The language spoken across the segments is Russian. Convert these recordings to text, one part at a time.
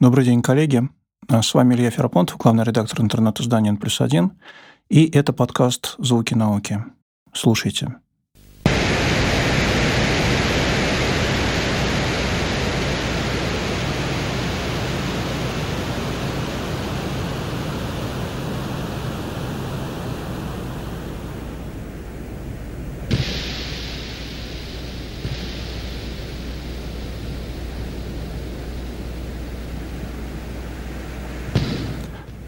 Добрый день, коллеги. С вами Илья Ферапонтов, главный редактор интернет-издания плюс один, и это подкаст «Звуки науки». Слушайте.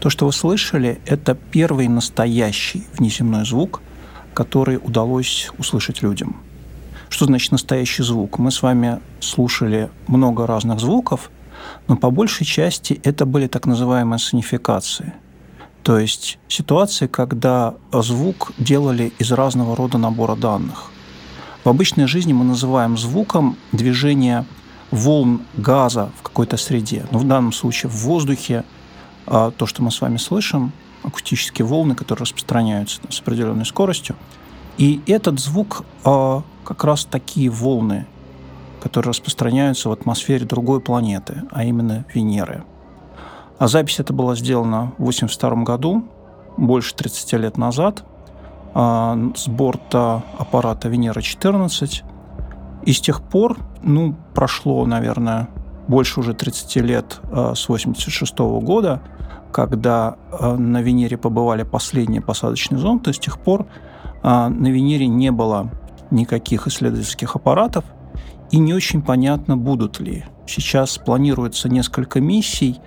То, что вы слышали, это первый настоящий внеземной звук, который удалось услышать людям. Что значит настоящий звук? Мы с вами слушали много разных звуков, но по большей части это были так называемые сонификации. То есть ситуации, когда звук делали из разного рода набора данных. В обычной жизни мы называем звуком движение волн газа в какой-то среде. Но в данном случае в воздухе, то, что мы с вами слышим, акустические волны, которые распространяются с определенной скоростью. И этот звук а, как раз такие волны, которые распространяются в атмосфере другой планеты, а именно Венеры. А запись эта была сделана в 1982 году, больше 30 лет назад, а, с борта аппарата Венера-14. И с тех пор, ну, прошло, наверное, больше уже 30 лет а, с 1986 года, когда а, на Венере побывали последние посадочные зонды, с тех пор а, на Венере не было никаких исследовательских аппаратов, и не очень понятно, будут ли. Сейчас планируется несколько миссий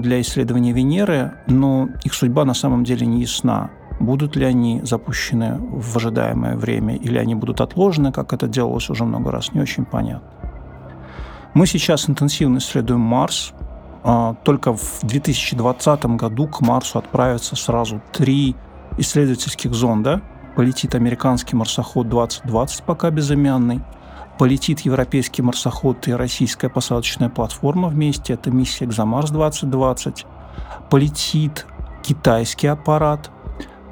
для исследования Венеры, но их судьба на самом деле не ясна. Будут ли они запущены в ожидаемое время, или они будут отложены, как это делалось уже много раз, не очень понятно. Мы сейчас интенсивно исследуем Марс. А, только в 2020 году к Марсу отправятся сразу три исследовательских зонда. Полетит американский марсоход 2020, пока безымянный. Полетит европейский марсоход и российская посадочная платформа вместе. Это миссия «Экзомарс-2020». Полетит китайский аппарат.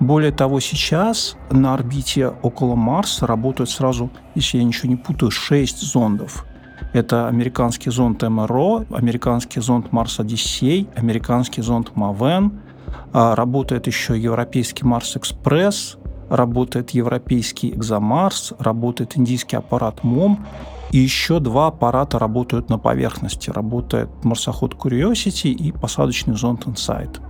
Более того, сейчас на орбите около Марса работают сразу, если я ничего не путаю, шесть зондов – это американский зонд МРО, американский зонд Марс Одиссей, американский зонд Мавен, а, работает еще европейский Марс Экспресс, работает европейский Экзомарс, работает индийский аппарат МОМ, и еще два аппарата работают на поверхности. Работает марсоход Curiosity и посадочный зонд Insight.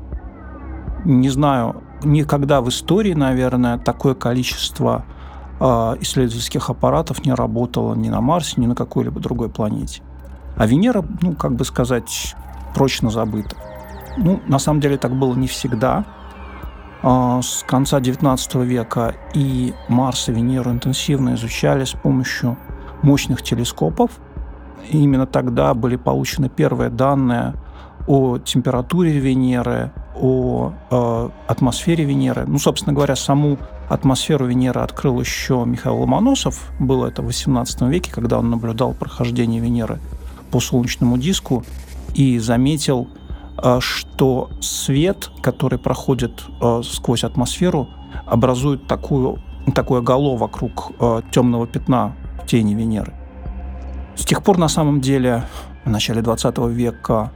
Не знаю, никогда в истории, наверное, такое количество исследовательских аппаратов не работало ни на Марсе, ни на какой-либо другой планете. А Венера, ну, как бы сказать, прочно забыта. Ну, на самом деле так было не всегда. А, с конца XIX века и Марс, и Венеру интенсивно изучали с помощью мощных телескопов. И именно тогда были получены первые данные о температуре Венеры, о э, атмосфере Венеры. Ну, собственно говоря, саму атмосферу Венеры открыл еще Михаил Ломоносов. Было это в XVIII веке, когда он наблюдал прохождение Венеры по солнечному диску и заметил, э, что свет, который проходит э, сквозь атмосферу, образует такую, такое гало вокруг э, темного пятна в тени Венеры. С тех пор, на самом деле, в начале 20 века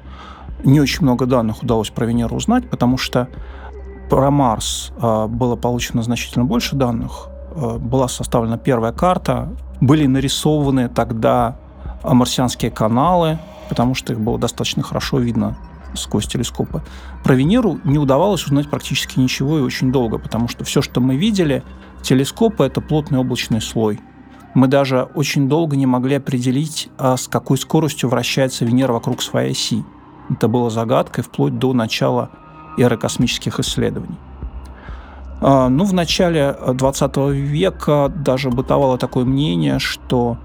не очень много данных удалось про Венеру узнать, потому что про Марс а, было получено значительно больше данных. А, была составлена первая карта, были нарисованы тогда марсианские каналы, потому что их было достаточно хорошо видно сквозь телескопы. Про Венеру не удавалось узнать практически ничего и очень долго, потому что все, что мы видели, телескопы – это плотный облачный слой. Мы даже очень долго не могли определить, а с какой скоростью вращается Венера вокруг своей оси. Это было загадкой вплоть до начала эры космических исследований. А, ну, в начале 20 века даже бытовало такое мнение, что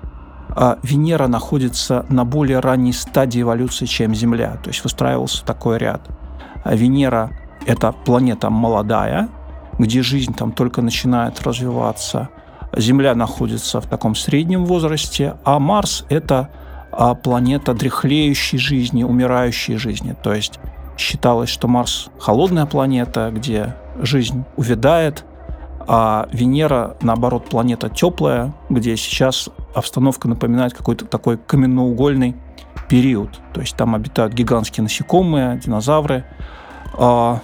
а, Венера находится на более ранней стадии эволюции, чем Земля. То есть выстраивался такой ряд. А Венера – это планета молодая, где жизнь там только начинает развиваться. Земля находится в таком среднем возрасте, а Марс – это планета дряхлеющей жизни, умирающей жизни. То есть считалось, что Марс холодная планета, где жизнь увядает, а Венера, наоборот, планета теплая, где сейчас обстановка напоминает какой-то такой каменноугольный период. То есть там обитают гигантские насекомые, динозавры. А,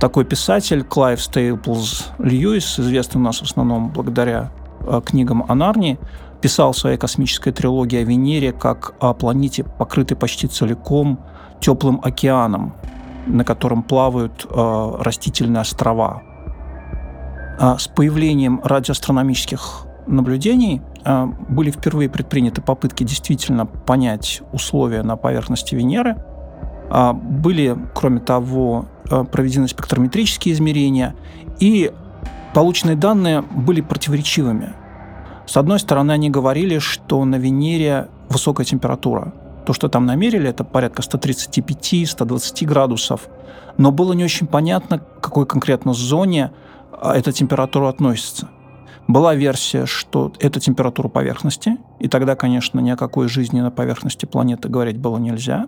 такой писатель Клайв Стейплз Льюис, известный у нас в основном благодаря а, книгам о Нарнии, писал в своей космической трилогии о Венере как о планете, покрытой почти целиком теплым океаном, на котором плавают э, растительные острова. А с появлением радиоастрономических наблюдений э, были впервые предприняты попытки действительно понять условия на поверхности Венеры. Э, были, кроме того, э, проведены спектрометрические измерения, и полученные данные были противоречивыми. С одной стороны, они говорили, что на Венере высокая температура. То, что там намерили, это порядка 135-120 градусов. Но было не очень понятно, к какой конкретно зоне а, эта температура относится. Была версия, что это температура поверхности, и тогда, конечно, ни о какой жизни на поверхности планеты говорить было нельзя.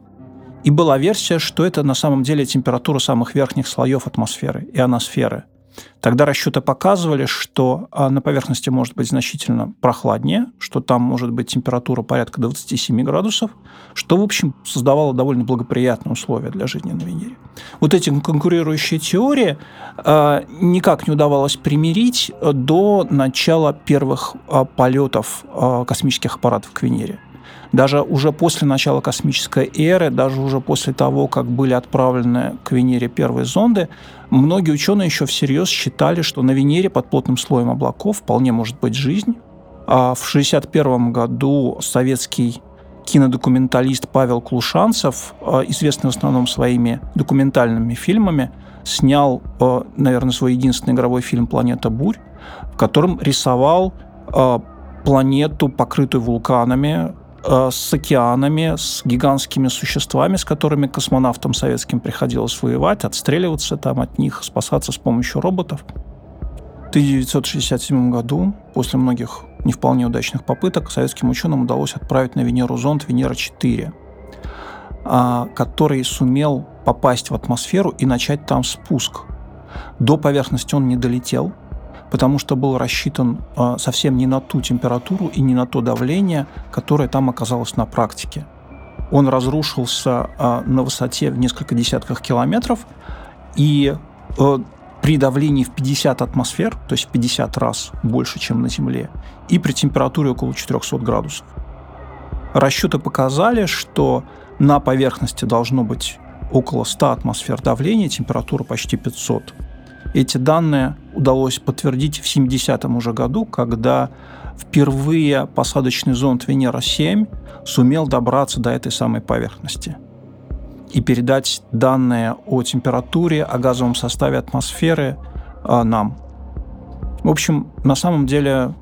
И была версия, что это на самом деле температура самых верхних слоев атмосферы, ионосферы – Тогда расчеты показывали, что а, на поверхности может быть значительно прохладнее, что там может быть температура порядка 27 градусов, что, в общем, создавало довольно благоприятные условия для жизни на Венере. Вот эти конкурирующие теории а, никак не удавалось примирить до начала первых а, полетов космических аппаратов к Венере даже уже после начала космической эры, даже уже после того, как были отправлены к Венере первые зонды, многие ученые еще всерьез считали, что на Венере под плотным слоем облаков вполне может быть жизнь. А в 1961 году советский кинодокументалист Павел Клушанцев, а, известный в основном своими документальными фильмами, снял, а, наверное, свой единственный игровой фильм «Планета бурь», в котором рисовал а, планету, покрытую вулканами, Э, с океанами, с гигантскими существами, с которыми космонавтам советским приходилось воевать, отстреливаться там от них, спасаться с помощью роботов. В 1967 году, после многих не вполне удачных попыток, советским ученым удалось отправить на Венеру зонд Венера-4, а, который сумел попасть в атмосферу и начать там спуск. До поверхности он не долетел – потому что был рассчитан а, совсем не на ту температуру и не на то давление, которое там оказалось на практике. Он разрушился а, на высоте в несколько десятков километров, и э, при давлении в 50 атмосфер, то есть в 50 раз больше, чем на Земле, и при температуре около 400 градусов. Расчеты показали, что на поверхности должно быть около 100 атмосфер давления, температура почти 500. Эти данные удалось подтвердить в 70-м уже году, когда впервые посадочный зонд Венера-7 сумел добраться до этой самой поверхности и передать данные о температуре, о газовом составе атмосферы а, нам. В общем, на самом деле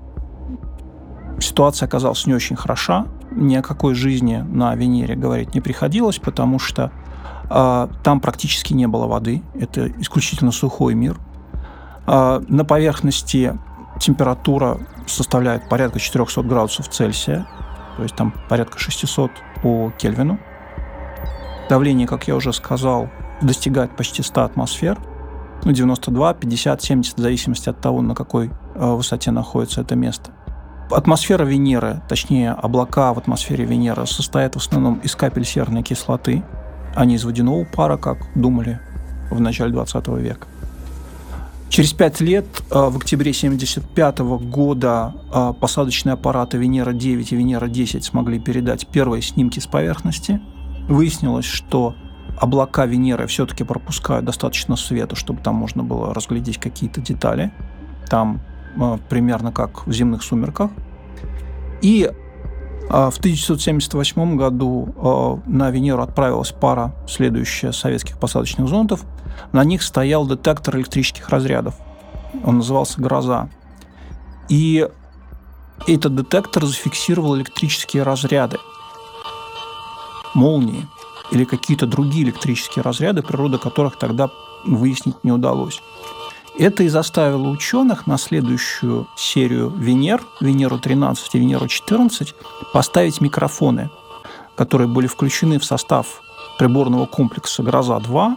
ситуация оказалась не очень хороша. Ни о какой жизни на Венере говорить не приходилось, потому что там практически не было воды. Это исключительно сухой мир. А, на поверхности температура составляет порядка 400 градусов Цельсия, то есть там порядка 600 по Кельвину. Давление, как я уже сказал, достигает почти 100 атмосфер, ну, 92, 50, 70, в зависимости от того, на какой а, высоте находится это место. Атмосфера Венеры, точнее облака в атмосфере Венеры, состоят в основном из капель серной кислоты, не из водяного пара, как думали в начале 20 века. Через пять лет, э, в октябре 1975 года, э, посадочные аппараты Венера-9 и Венера-10 смогли передать первые снимки с поверхности. Выяснилось, что облака Венеры все-таки пропускают достаточно света, чтобы там можно было разглядеть какие-то детали. Там э, примерно как в земных сумерках. И в 1978 году а, на Венеру отправилась пара следующая советских посадочных зондов. На них стоял детектор электрических разрядов. Он назывался «Гроза». И этот детектор зафиксировал электрические разряды, молнии или какие-то другие электрические разряды, природа которых тогда выяснить не удалось. Это и заставило ученых на следующую серию Венер, Венеру-13 и Венеру-14, поставить микрофоны, которые были включены в состав приборного комплекса «Гроза-2».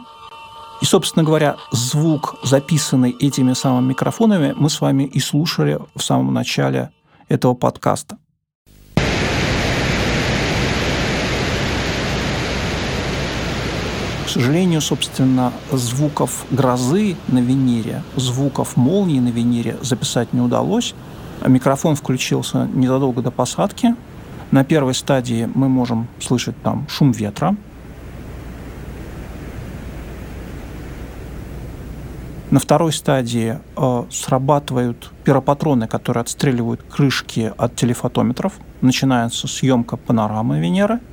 И, собственно говоря, звук, записанный этими самыми микрофонами, мы с вами и слушали в самом начале этого подкаста. Сожалению, собственно, звуков грозы на Венере, звуков молнии на Венере записать не удалось. Микрофон включился незадолго до посадки. На первой стадии мы можем слышать там шум ветра. На второй стадии э, срабатывают пиропатроны, которые отстреливают крышки от телефотометров. Начинается съемка панорамы Венеры –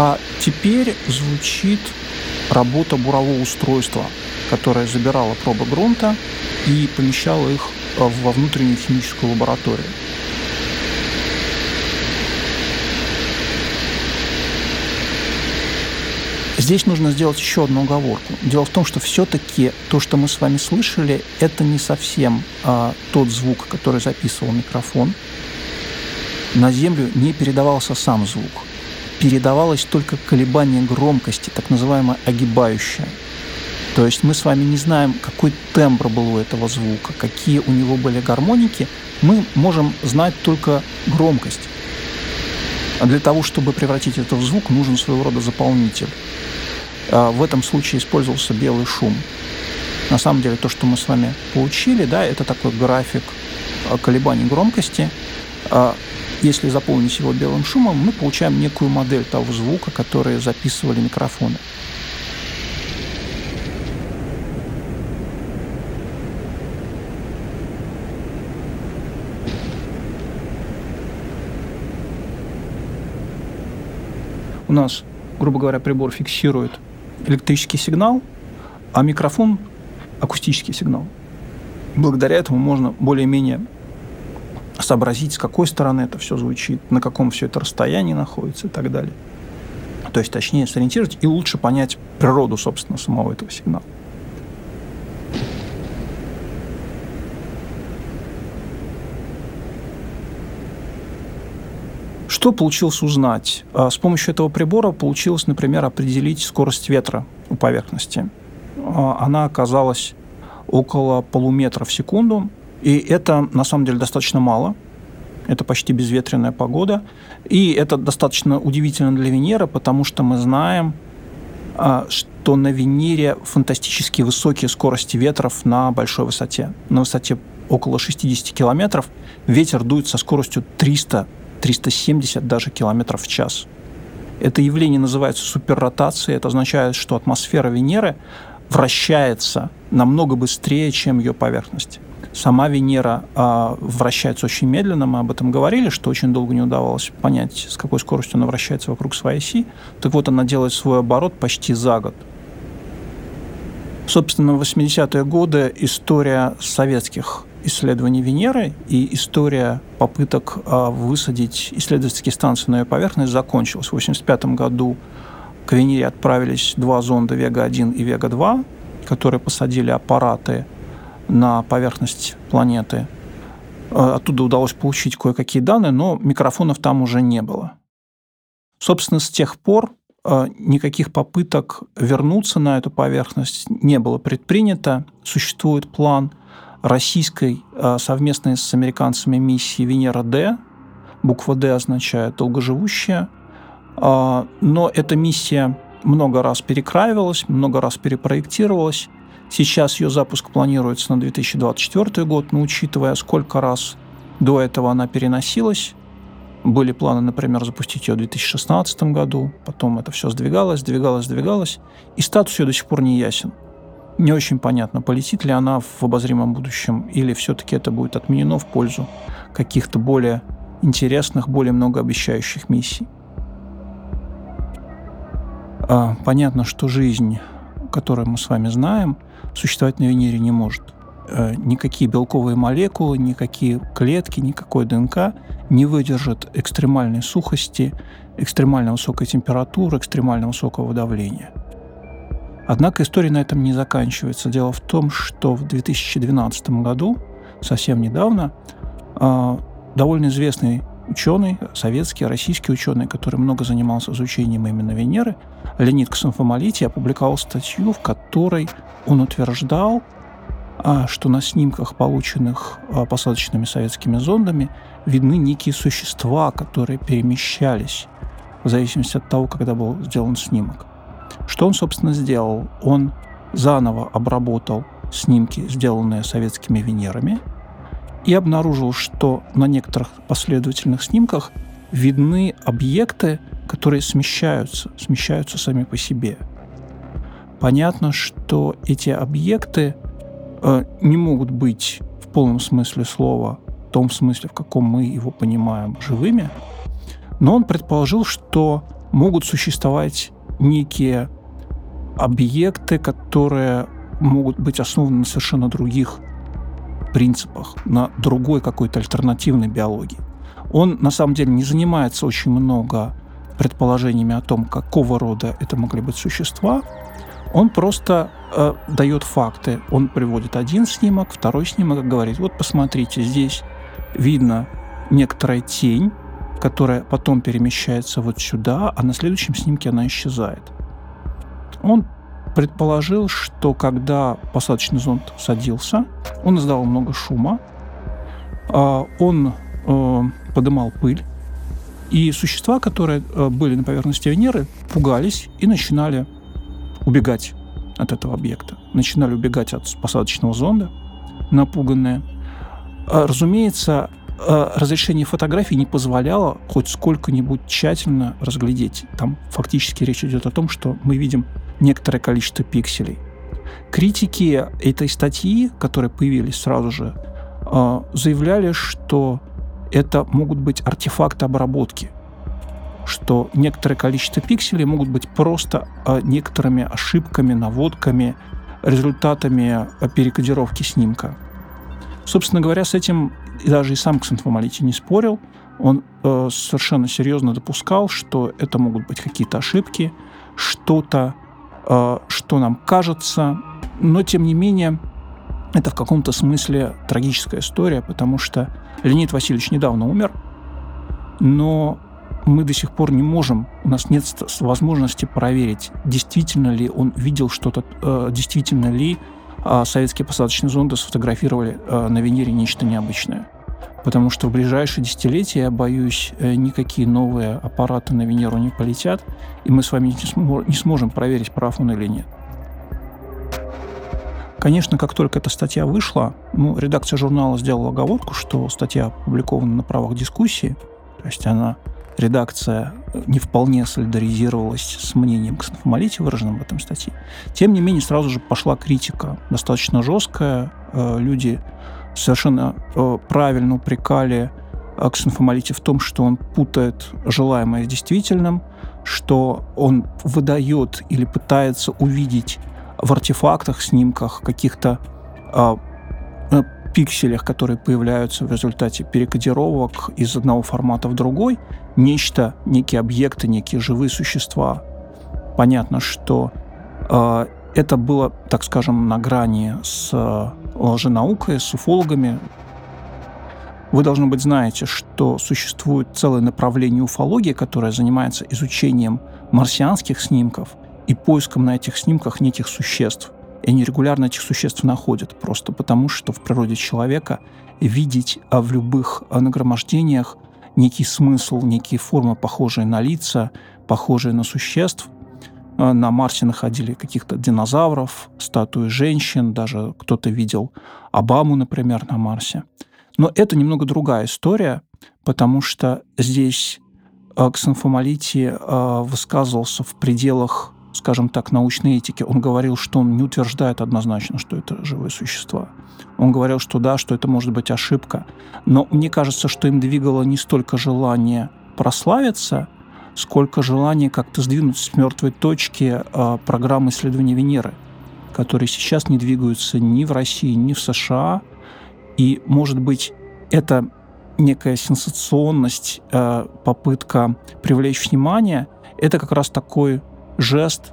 А теперь звучит работа бурового устройства, которое забирало пробы грунта и помещало их э, во внутреннюю химическую лабораторию. Здесь нужно сделать еще одну оговорку. Дело в том, что все-таки то, что мы с вами слышали, это не совсем а, тот звук, который записывал микрофон. На Землю не передавался сам звук передавалось только колебание громкости, так называемое огибающее. То есть мы с вами не знаем, какой тембр был у этого звука, какие у него были гармоники, мы можем знать только громкость. А для того, чтобы превратить это в звук, нужен своего рода заполнитель. А в этом случае использовался белый шум. На самом деле то, что мы с вами получили, да, это такой график а, колебаний громкости. Если заполнить его белым шумом, мы получаем некую модель того звука, который записывали микрофоны. У нас, грубо говоря, прибор фиксирует электрический сигнал, а микрофон – акустический сигнал. Благодаря этому можно более-менее сообразить, с какой стороны это все звучит, на каком все это расстоянии находится и так далее. То есть точнее сориентировать и лучше понять природу, собственно, самого этого сигнала. Что получилось узнать? А, с помощью этого прибора получилось, например, определить скорость ветра у поверхности. А, она оказалась около полуметра в секунду, и это на самом деле достаточно мало. Это почти безветренная погода. И это достаточно удивительно для Венеры, потому что мы знаем, а, что на Венере фантастически высокие скорости ветров на большой высоте. На высоте около 60 километров ветер дует со скоростью 300-370 даже километров в час. Это явление называется суперротацией. Это означает, что атмосфера Венеры вращается намного быстрее, чем ее поверхность. Сама Венера э, вращается очень медленно, мы об этом говорили, что очень долго не удавалось понять, с какой скоростью она вращается вокруг своей оси. Так вот, она делает свой оборот почти за год. Собственно, в 80-е годы история советских исследований Венеры и история попыток э, высадить исследовательские станции на ее поверхность закончилась. В 1985 году к Венере отправились два зонда Вега-1 и Вега-2, которые посадили аппараты на поверхность планеты. Э, оттуда удалось получить кое-какие данные, но микрофонов там уже не было. Собственно, с тех пор э, никаких попыток вернуться на эту поверхность не было предпринято. Существует план российской э, совместной с американцами миссии Венера-Д. Буква «Д» означает «долгоживущая». Но эта миссия много раз перекраивалась, много раз перепроектировалась, Сейчас ее запуск планируется на 2024 год, но учитывая, сколько раз до этого она переносилась, были планы, например, запустить ее в 2016 году, потом это все сдвигалось, сдвигалось, сдвигалось, и статус ее до сих пор не ясен. Не очень понятно, полетит ли она в обозримом будущем, или все-таки это будет отменено в пользу каких-то более интересных, более многообещающих миссий. А, понятно, что жизнь, которую мы с вами знаем – существовать на Венере не может. Э, никакие белковые молекулы, никакие клетки, никакой ДНК не выдержит экстремальной сухости, экстремально высокой температуры, экстремально высокого давления. Однако история на этом не заканчивается. Дело в том, что в 2012 году, совсем недавно, а, довольно известный ученый, советский, российский ученый, который много занимался изучением именно Венеры, Леонид Ксенфомолитий, опубликовал статью, в которой он утверждал, а, что на снимках, полученных а, посадочными советскими зондами, видны некие существа, которые перемещались в зависимости от того, когда был сделан снимок. Что он, собственно, сделал? Он заново обработал снимки, сделанные советскими Венерами, и обнаружил, что на некоторых последовательных снимках видны объекты, которые смещаются, смещаются сами по себе. Понятно, что эти объекты э, не могут быть в полном смысле слова, в том смысле, в каком мы его понимаем, живыми, но он предположил, что могут существовать некие объекты, которые могут быть основаны на совершенно других принципах, на другой какой-то альтернативной биологии. Он на самом деле не занимается очень много предположениями о том, какого рода это могли быть существа. Он просто э, дает факты. Он приводит один снимок, второй снимок говорит, вот посмотрите, здесь видно некоторая тень, которая потом перемещается вот сюда, а на следующем снимке она исчезает. Он предположил, что когда посадочный зонд садился, он издавал много шума, а, он э, подымал пыль, и существа, которые э, были на поверхности Венеры, пугались и начинали убегать от этого объекта. Начинали убегать от посадочного зонда, напуганные. А, разумеется, э, разрешение фотографий не позволяло хоть сколько-нибудь тщательно разглядеть. Там фактически речь идет о том, что мы видим некоторое количество пикселей. Критики этой статьи, которые появились сразу же, э, заявляли, что это могут быть артефакты обработки, что некоторое количество пикселей могут быть просто э, некоторыми ошибками, наводками, результатами э, перекодировки снимка. Собственно говоря, с этим даже и сам Ксантфомолитий не спорил. Он э, совершенно серьезно допускал, что это могут быть какие-то ошибки, что-то Э, что нам кажется, но тем не менее это в каком-то смысле трагическая история, потому что Леонид Васильевич недавно умер, но мы до сих пор не можем, у нас нет возможности проверить, действительно ли он видел что-то, э, действительно ли э, советские посадочные зонды сфотографировали на Венере нечто необычное потому что в ближайшие десятилетия, я боюсь, э, никакие новые аппараты на Венеру не полетят, и мы с вами не сможем проверить, прав он или нет. Конечно, как только эта статья вышла, ну, редакция журнала сделала оговорку, что статья опубликована на правах дискуссии, то есть она, редакция не вполне солидаризировалась с мнением Ксенофомолития, выраженным в этом статье. Тем не менее, сразу же пошла критика, достаточно жесткая. Э, люди совершенно э, правильно упрекали Ксенфомолите в том, что он путает желаемое с действительным, что он выдает или пытается увидеть в артефактах, снимках, каких-то э, э, пикселях, которые появляются в результате перекодировок из одного формата в другой, нечто, некие объекты, некие живые существа. Понятно, что э, это было, так скажем, на грани с лженаукой, с уфологами. Вы, должно быть, знаете, что существует целое направление уфологии, которое занимается изучением марсианских снимков и поиском на этих снимках неких существ. И они регулярно этих существ находят, просто потому что в природе человека видеть а, в любых а, нагромождениях некий смысл, некие формы, похожие на лица, похожие на существ – Э, на Марсе находили каких-то динозавров, статуи женщин, даже кто-то видел Обаму, например, на Марсе. Но это немного другая история, потому что здесь э, Ксенфомолити э, высказывался в пределах, скажем так, научной этики. Он говорил, что он не утверждает однозначно, что это живые существа. Он говорил, что да, что это может быть ошибка. Но мне кажется, что им двигало не столько желание прославиться, сколько желания как-то сдвинуть с мертвой точки э, программы исследования Венеры, которые сейчас не двигаются ни в России, ни в США. И, может быть, это некая сенсационность, э, попытка привлечь внимание, это как раз такой жест,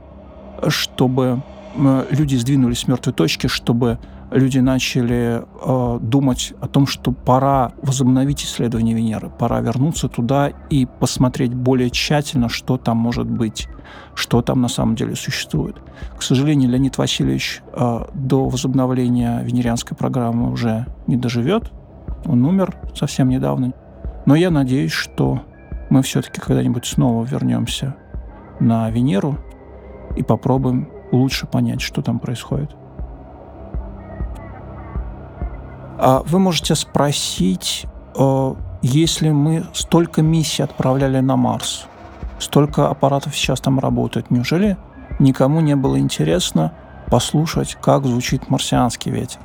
чтобы э, люди сдвинулись с мертвой точки, чтобы люди начали э, думать о том, что пора возобновить исследование Венеры, пора вернуться туда и посмотреть более тщательно, что там может быть, что там на самом деле существует. К сожалению, Леонид Васильевич э, до возобновления венерианской программы уже не доживет. Он умер совсем недавно. Но я надеюсь, что мы все-таки когда-нибудь снова вернемся на Венеру и попробуем лучше понять, что там происходит. А вы можете спросить, э, если мы столько миссий отправляли на Марс, столько аппаратов сейчас там работает, неужели никому не было интересно послушать, как звучит марсианский ветер?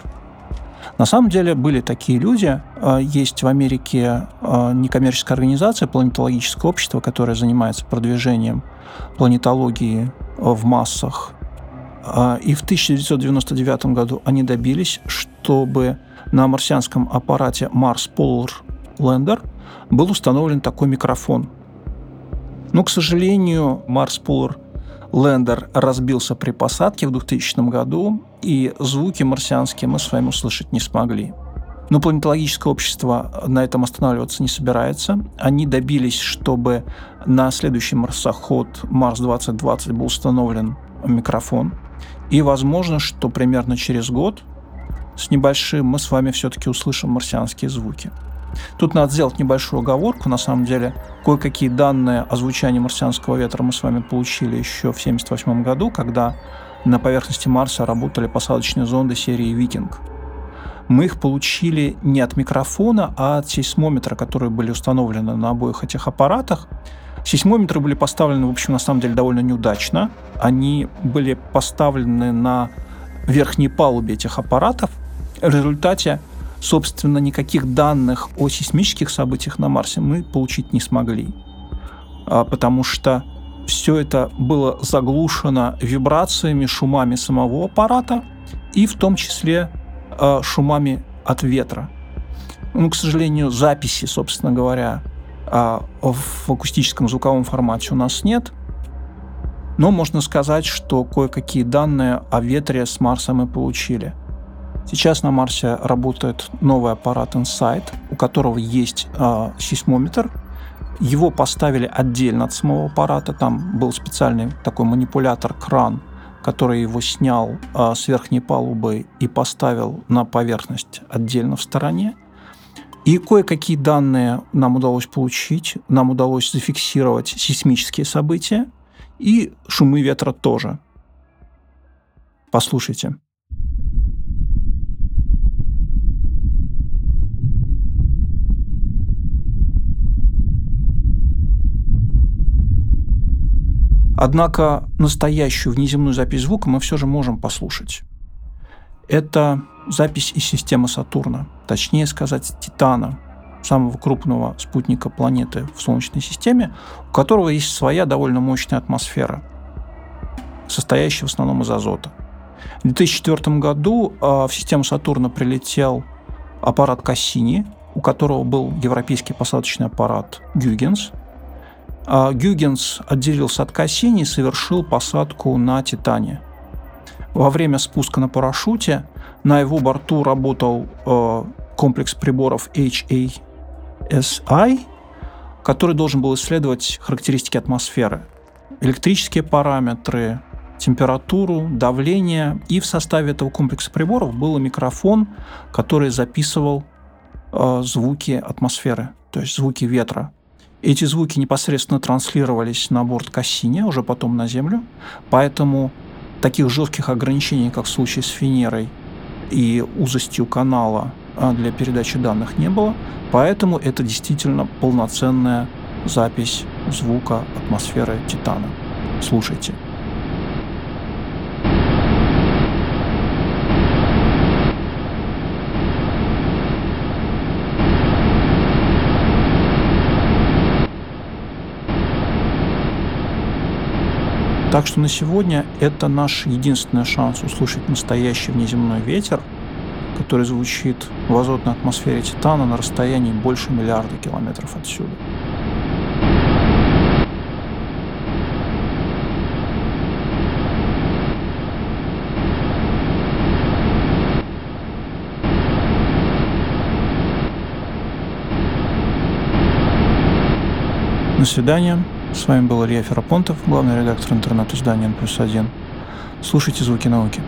На самом деле были такие люди. Э, есть в Америке э, некоммерческая организация, планетологическое общество, которое занимается продвижением планетологии в массах. И в 1999 году они добились, чтобы на марсианском аппарате Mars Polar Lander был установлен такой микрофон. Но, к сожалению, Mars Polar Lander разбился при посадке в 2000 году, и звуки марсианские мы с вами услышать не смогли. Но планетологическое общество на этом останавливаться не собирается. Они добились, чтобы на следующий марсоход Марс 2020 был установлен микрофон. И возможно, что примерно через год с небольшим мы с вами все-таки услышим марсианские звуки. Тут надо сделать небольшую оговорку. На самом деле, кое-какие данные о звучании марсианского ветра мы с вами получили еще в 1978 году, когда на поверхности Марса работали посадочные зонды серии «Викинг». Мы их получили не от микрофона, а от сейсмометра, которые были установлены на обоих этих аппаратах. Сейсмометры были поставлены, в общем, на самом деле довольно неудачно. Они были поставлены на верхней палубе этих аппаратов, в результате, собственно, никаких данных о сейсмических событиях на Марсе мы получить не смогли, а, потому что все это было заглушено вибрациями, шумами самого аппарата и в том числе а, шумами от ветра. Ну, к сожалению, записи, собственно говоря, а, в акустическом звуковом формате у нас нет, но можно сказать, что кое-какие данные о ветре с Марса мы получили. Сейчас на Марсе работает новый аппарат Insight, у которого есть э, сейсмометр. Его поставили отдельно от самого аппарата. Там был специальный такой манипулятор-кран, который его снял э, с верхней палубы и поставил на поверхность отдельно в стороне. И кое-какие данные нам удалось получить. Нам удалось зафиксировать сейсмические события и шумы ветра тоже. Послушайте. Однако настоящую внеземную запись звука мы все же можем послушать. Это запись из системы Сатурна, точнее сказать, Титана, самого крупного спутника планеты в Солнечной системе, у которого есть своя довольно мощная атмосфера, состоящая в основном из азота. В 2004 году а, в систему Сатурна прилетел аппарат Кассини, у которого был европейский посадочный аппарат Гюгенс, Гюгенс отделился от Кассини и совершил посадку на Титане. Во время спуска на парашюте на его борту работал э, комплекс приборов HASI, который должен был исследовать характеристики атмосферы, электрические параметры, температуру, давление. И в составе этого комплекса приборов был микрофон, который записывал э, звуки атмосферы, то есть звуки ветра. Эти звуки непосредственно транслировались на борт Кассини, уже потом на Землю, поэтому таких жестких ограничений, как в случае с Венерой и узостью канала а, для передачи данных не было, поэтому это действительно полноценная запись звука атмосферы Титана. Слушайте. Так что на сегодня это наш единственный шанс услышать настоящий внеземной ветер, который звучит в азотной атмосфере Титана на расстоянии больше миллиарда километров отсюда. До свидания. С вами был Илья Ферапонтов, главный редактор интернет-издания «Плюс один». Слушайте «Звуки науки».